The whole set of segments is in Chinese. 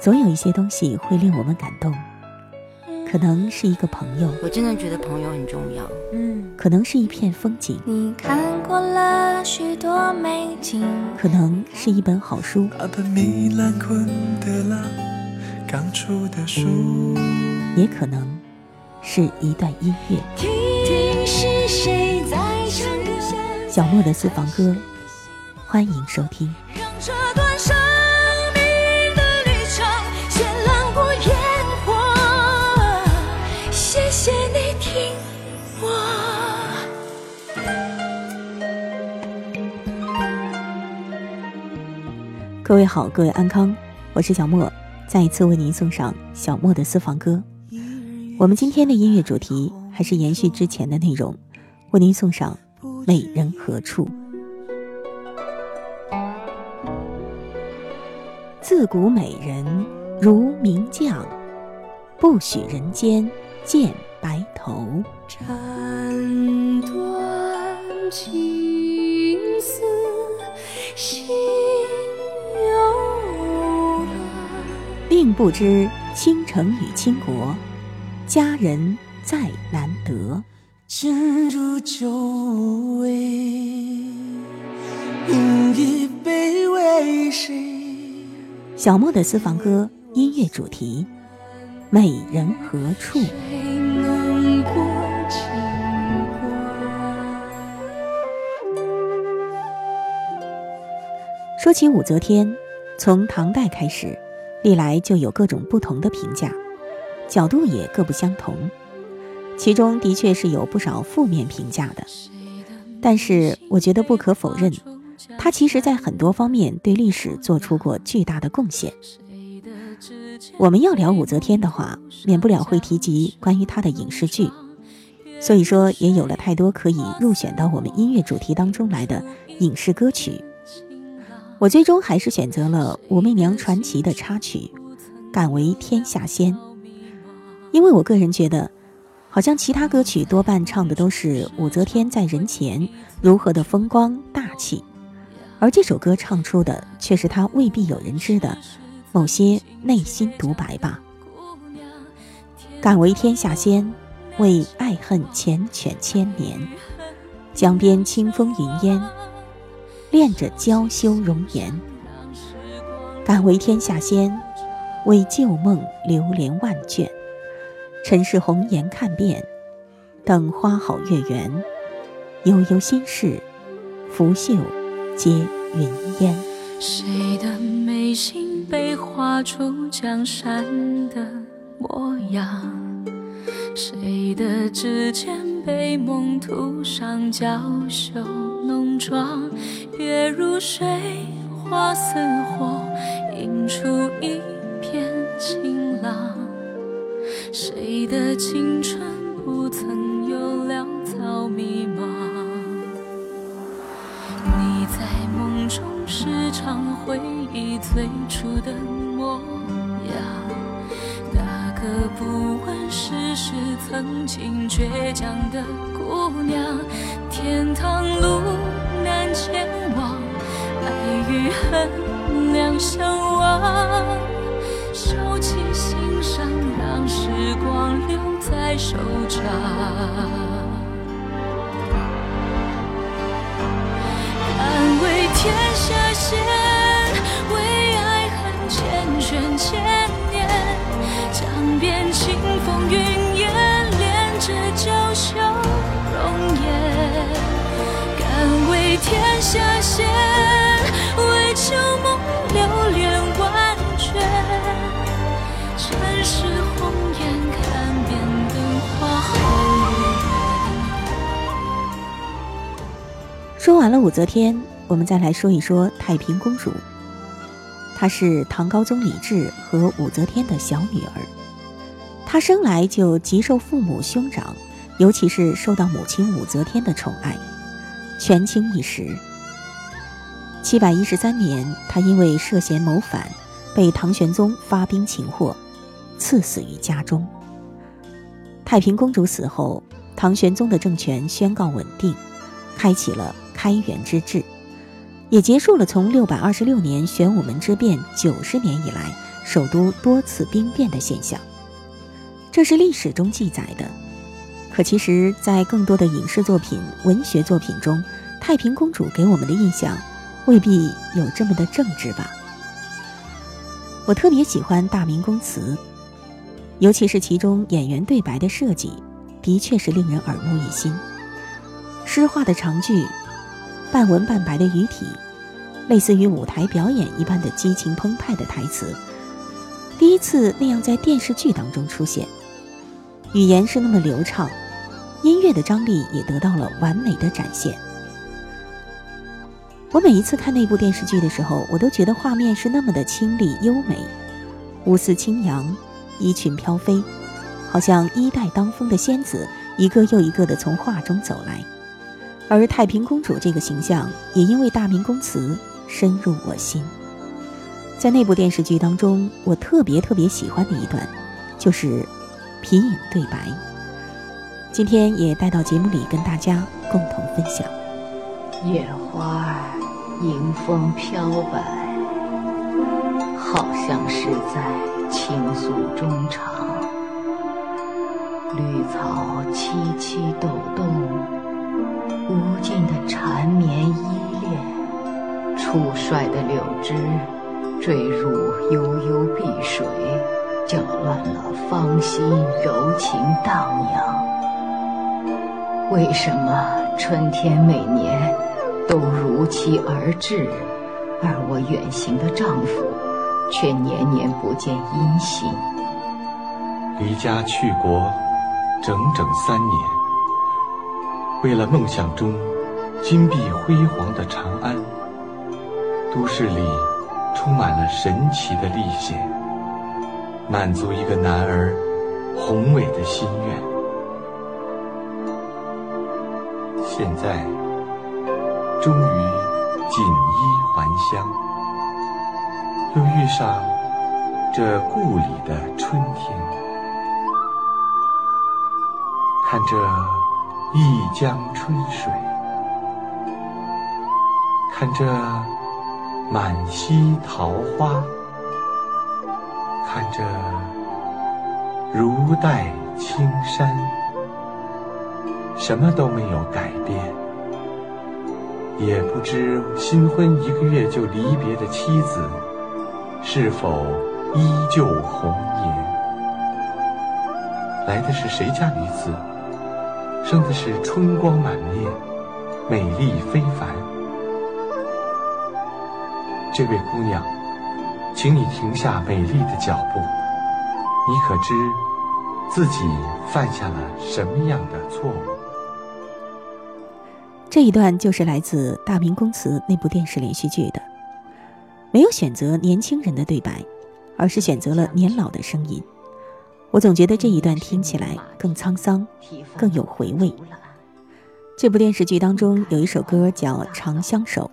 总有一些东西会令我们感动，可能是一个朋友，我真的觉得朋友很重要。嗯，可能是一片风景，你看过了许多美景，可能是一本好书，也可能是一段音乐。小莫的私房歌，欢迎收听。各位好，各位安康，我是小莫，再一次为您送上小莫的私房歌。我们今天的音乐主题还是延续之前的内容，为您送上《美人何处》。自古美人如名将，不许人间见白头。斩断情不知倾城与倾国，佳人再难得。今如酒味，饮一杯为谁？小莫的私房歌音乐主题：美人何处？说起武则天，从唐代开始。历来就有各种不同的评价，角度也各不相同，其中的确是有不少负面评价的。但是我觉得不可否认，他其实在很多方面对历史做出过巨大的贡献。我们要聊武则天的话，免不了会提及关于她的影视剧，所以说也有了太多可以入选到我们音乐主题当中来的影视歌曲。我最终还是选择了《武媚娘传奇》的插曲《敢为天下先》，因为我个人觉得，好像其他歌曲多半唱的都是武则天在人前如何的风光大气，而这首歌唱出的却是她未必有人知的某些内心独白吧。敢为天下先，为爱恨缱绻千年，江边清风云烟。恋着娇羞容颜，敢为天下先，为旧梦流连万卷。尘世红颜看遍，等花好月圆。悠悠心事，拂袖皆云烟。谁的眉心被画出江山的模样？谁的指尖被梦涂上娇羞浓妆？月如水，花似火，映出一片晴朗。谁的青春不曾有潦草迷茫？你在梦中时常回忆最初的模样。那个不问世事，曾经倔强的姑娘，天堂路难前往，爱与恨两相望，收起心伤，让时光留在手掌。敢为天下先，为爱恨缱绻千年。江边清风云说完了武则天，我们再来说一说太平公主。她是唐高宗李治和武则天的小女儿，她生来就极受父母兄长，尤其是受到母亲武则天的宠爱，权倾一时。七百一十三年，她因为涉嫌谋反，被唐玄宗发兵擒获，赐死于家中。太平公主死后，唐玄宗的政权宣告稳定，开启了开元之治。也结束了从六百二十六年玄武门之变九十年以来首都多次兵变的现象。这是历史中记载的，可其实，在更多的影视作品、文学作品中，太平公主给我们的印象未必有这么的正直吧。我特别喜欢《大明宫词》，尤其是其中演员对白的设计，的确是令人耳目一新。诗化的长句，半文半白的语体，类似于舞台表演一般的激情澎湃的台词，第一次那样在电视剧当中出现。语言是那么流畅，音乐的张力也得到了完美的展现。我每一次看那部电视剧的时候，我都觉得画面是那么的清丽优美，舞似轻扬，衣裙飘飞，好像衣带当风的仙子一个又一个的从画中走来。而太平公主这个形象也因为大明宫词深入我心。在那部电视剧当中，我特别特别喜欢的一段，就是皮影对白。今天也带到节目里跟大家共同分享。野花迎风飘摆，好像是在倾诉衷肠。绿草萋萋抖动。无尽的缠绵依恋，初衰的柳枝坠入悠悠碧水，搅乱了芳心柔情荡漾。为什么春天每年都如期而至，而我远行的丈夫却年年不见音信？离家去国整整三年。为了梦想中金碧辉煌的长安，都市里充满了神奇的历险，满足一个男儿宏伟的心愿。现在终于锦衣还乡，又遇上这故里的春天，看这。一江春水，看这满溪桃花，看这如黛青山，什么都没有改变。也不知新婚一个月就离别的妻子，是否依旧红颜？来的是谁家女子？生的是春光满面，美丽非凡。这位姑娘，请你停下美丽的脚步。你可知自己犯下了什么样的错误？这一段就是来自《大明宫词》那部电视连续剧的，没有选择年轻人的对白，而是选择了年老的声音。我总觉得这一段听起来更沧桑，更有回味。这部电视剧当中有一首歌叫《长相守》，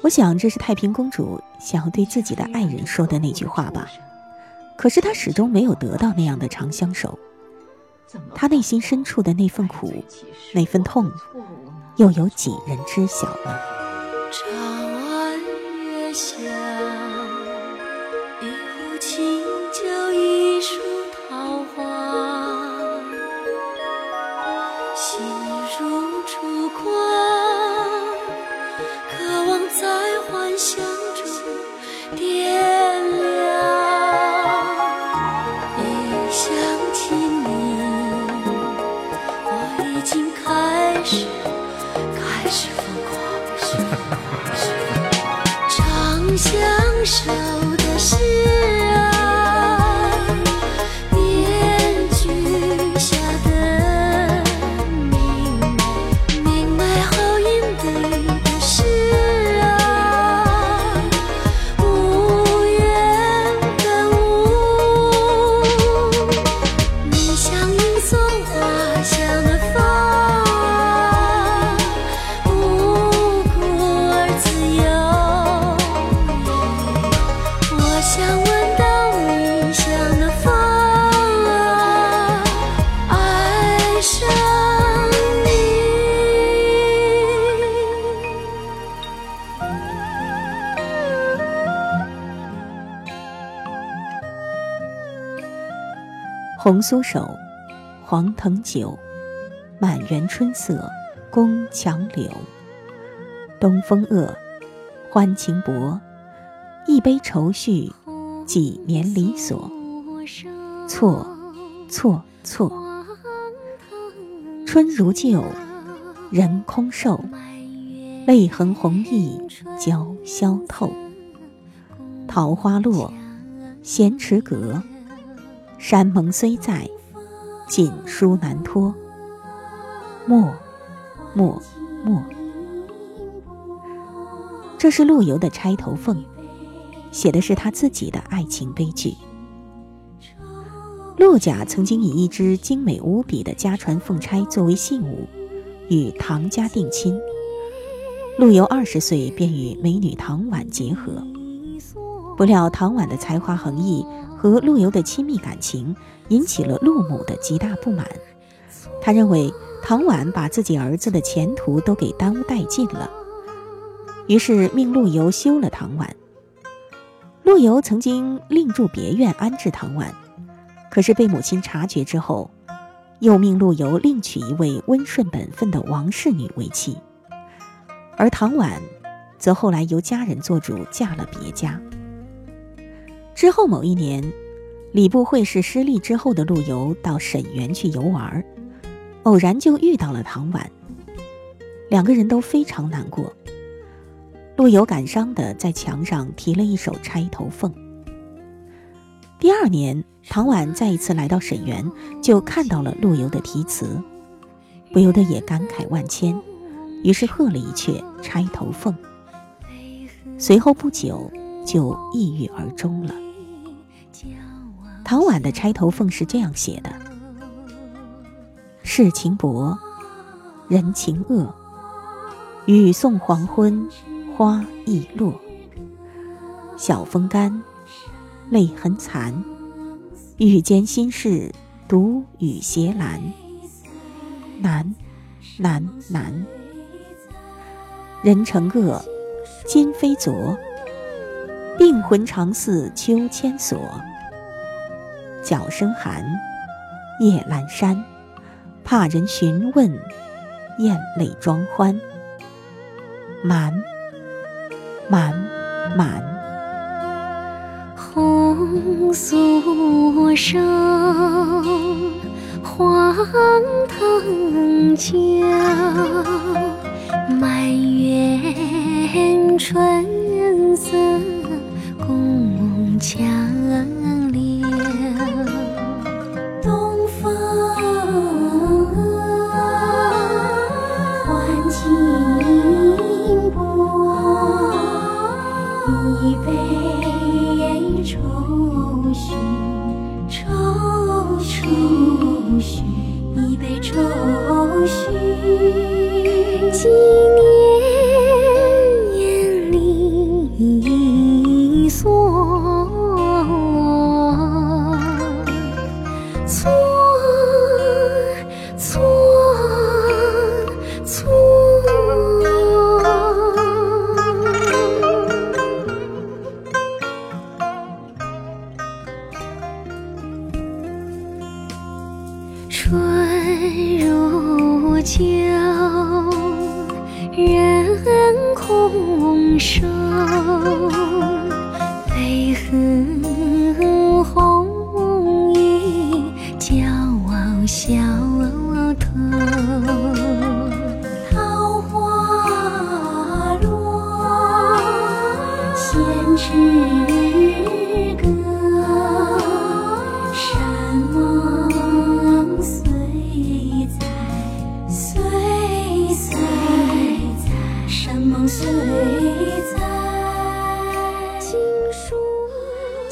我想这是太平公主想要对自己的爱人说的那句话吧。可是她始终没有得到那样的长相守，她内心深处的那份苦、那份痛，又有几人知晓呢？心如烛光渴望在幻想中点红酥手，黄藤酒，满园春色宫墙柳。东风恶，欢情薄，一杯愁绪，几年离索。错，错，错。春如旧，人空瘦，泪痕红浥鲛绡透。桃花落，闲池阁。山盟虽在，锦书难托。莫，莫，莫。这是陆游的《钗头凤》，写的是他自己的爱情悲剧。陆贾曾经以一只精美无比的家传凤钗作为信物，与唐家定亲。陆游二十岁便与美女唐婉结合，不料唐婉的才华横溢。和陆游的亲密感情引起了陆母的极大不满，他认为唐婉把自己儿子的前途都给耽误殆尽了，于是命陆游休了唐婉。陆游曾经另住别院安置唐婉，可是被母亲察觉之后，又命陆游另娶一位温顺本分的王氏女为妻，而唐婉则后来由家人做主嫁了别家。之后某一年，礼部会试失利之后的陆游到沈园去游玩，偶然就遇到了唐婉，两个人都非常难过。陆游感伤的在墙上题了一首《钗头凤》。第二年，唐婉再一次来到沈园，就看到了陆游的题词，不由得也感慨万千，于是贺了一阙《钗头凤》。随后不久，就抑郁而终了。唐婉的《钗头凤》是这样写的：世情薄，人情恶。雨送黄昏，花易落。晓风干，泪痕残。雨间心事，独语斜阑。难，难，难。人成恶，今非昨。病魂常似秋千索。角声寒，夜阑珊，怕人询问，咽泪装欢。满，满，满。红酥手，黄藤酒，满园春色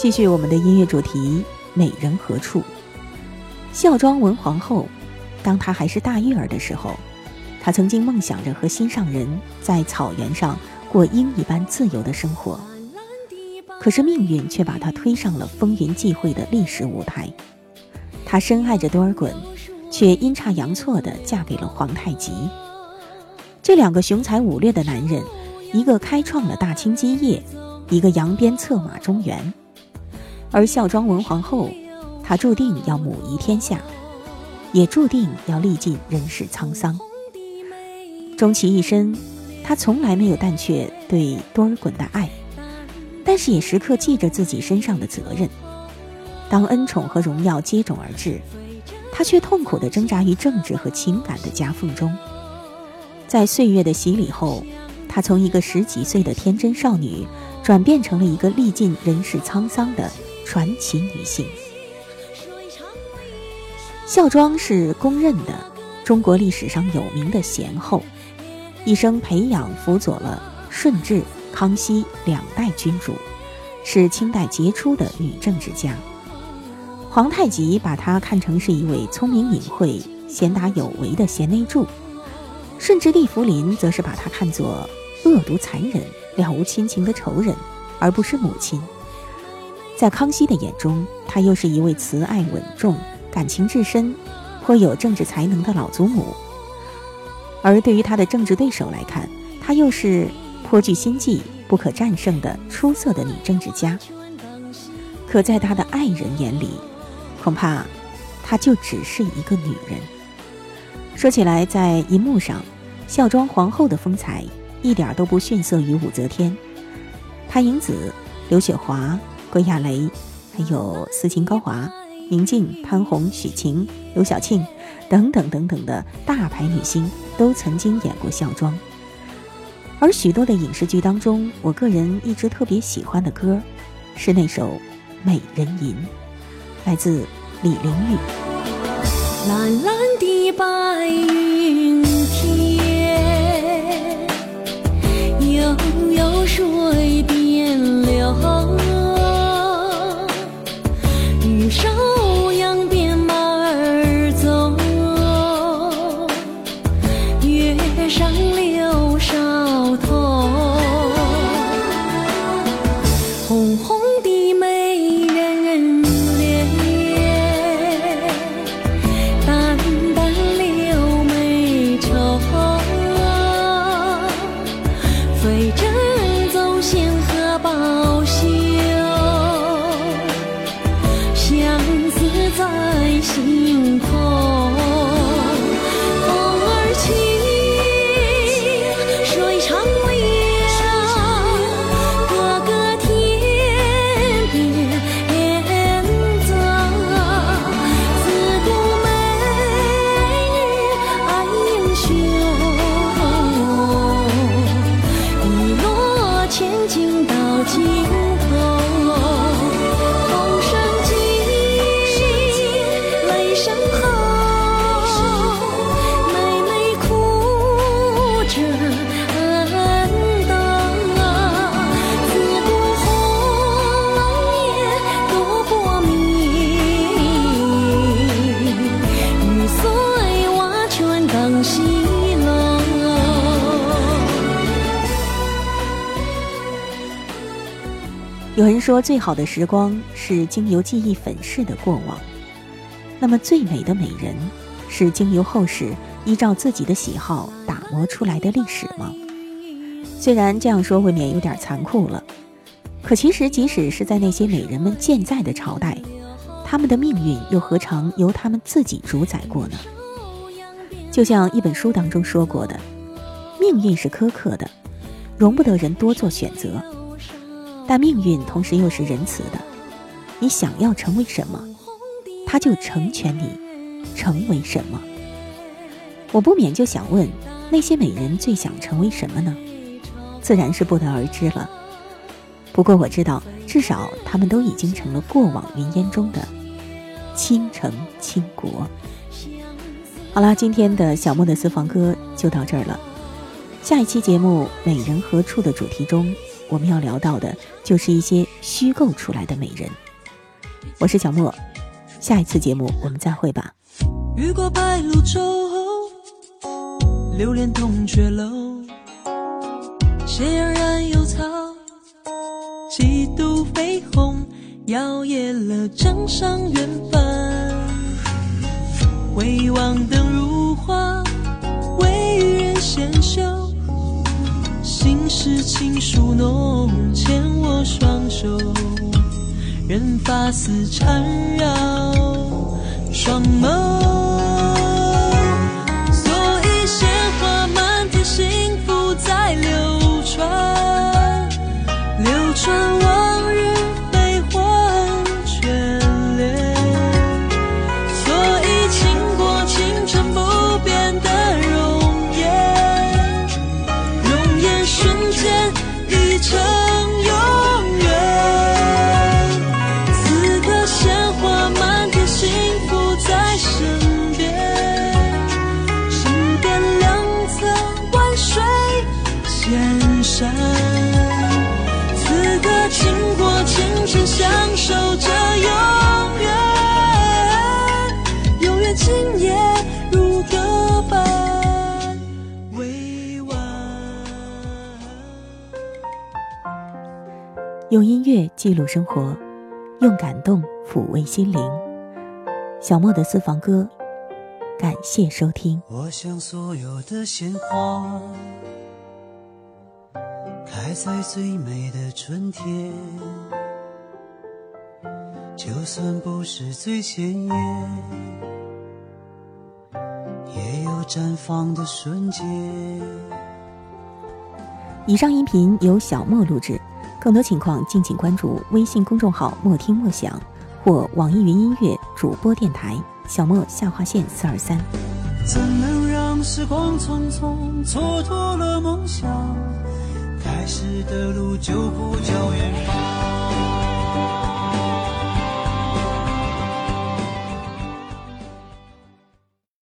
继续我们的音乐主题，美人何处？孝庄文皇后，当她还是大玉儿的时候，她曾经梦想着和心上人在草原上过鹰一般自由的生活。可是命运却把她推上了风云际会的历史舞台。她深爱着多尔衮，却阴差阳错地嫁给了皇太极。这两个雄才武略的男人，一个开创了大清基业，一个扬鞭策马中原。而孝庄文皇后，她注定要母仪天下，也注定要历尽人世沧桑。终其一生，她从来没有淡却对多尔衮的爱，但是也时刻记着自己身上的责任。当恩宠和荣耀接踵而至，他却痛苦地挣扎于政治和情感的夹缝中。在岁月的洗礼后，她从一个十几岁的天真少女，转变成了一个历尽人世沧桑的传奇女性。孝庄是公认的中国历史上有名的贤后，一生培养辅佐了顺治、康熙两代君主，是清代杰出的女政治家。皇太极把她看成是一位聪明隐晦、贤达有为的贤内助。顺治帝福临则是把她看作恶毒残忍、了无亲情的仇人，而不是母亲。在康熙的眼中，她又是一位慈爱稳重、感情至深、颇有政治才能的老祖母；而对于她的政治对手来看，她又是颇具心计、不可战胜的出色的女政治家。可在她的爱人眼里，恐怕她就只是一个女人。说起来，在银幕上，孝庄皇后的风采一点都不逊色于武则天。潘迎紫、刘雪华、关亚蕾，还有斯琴高华、宁静、潘虹、许晴、刘晓庆等等等等的大牌女星，都曾经演过孝庄。而许多的影视剧当中，我个人一直特别喜欢的歌，是那首《美人吟》，来自李玲玉。蓝蓝的白云有人说，最好的时光是经由记忆粉饰的过往。那么，最美的美人是经由后世依照自己的喜好打磨出来的历史吗？虽然这样说未免有点残酷了，可其实，即使是在那些美人们健在的朝代，他们的命运又何尝由他们自己主宰过呢？就像一本书当中说过的，命运是苛刻的，容不得人多做选择。但命运同时又是仁慈的，你想要成为什么，他就成全你成为什么。我不免就想问，那些美人最想成为什么呢？自然是不得而知了。不过我知道，至少他们都已经成了过往云烟中的倾城倾国。好啦，今天的小莫的私房歌就到这儿了。下一期节目《美人何处》的主题中，我们要聊到的就是一些虚构出来的美人。我是小莫，下一次节目我们再会吧。雨过白鹭洲，流连同雀楼，斜阳染幽草，几度绯红，摇曳了江上远帆。手任发丝缠绕双眸记录生活，用感动抚慰心灵。小莫的私房歌，感谢收听。我想所有的鲜花开在最美的春天，就算不是最鲜艳，也有绽放的瞬间。以上音频由小莫录制，更多情况敬请关注微信公众号“莫听莫想”或网易云音乐主播电台小莫下划线四二三。怎能让时光匆匆蹉跎了梦想？开始的路就不叫远方。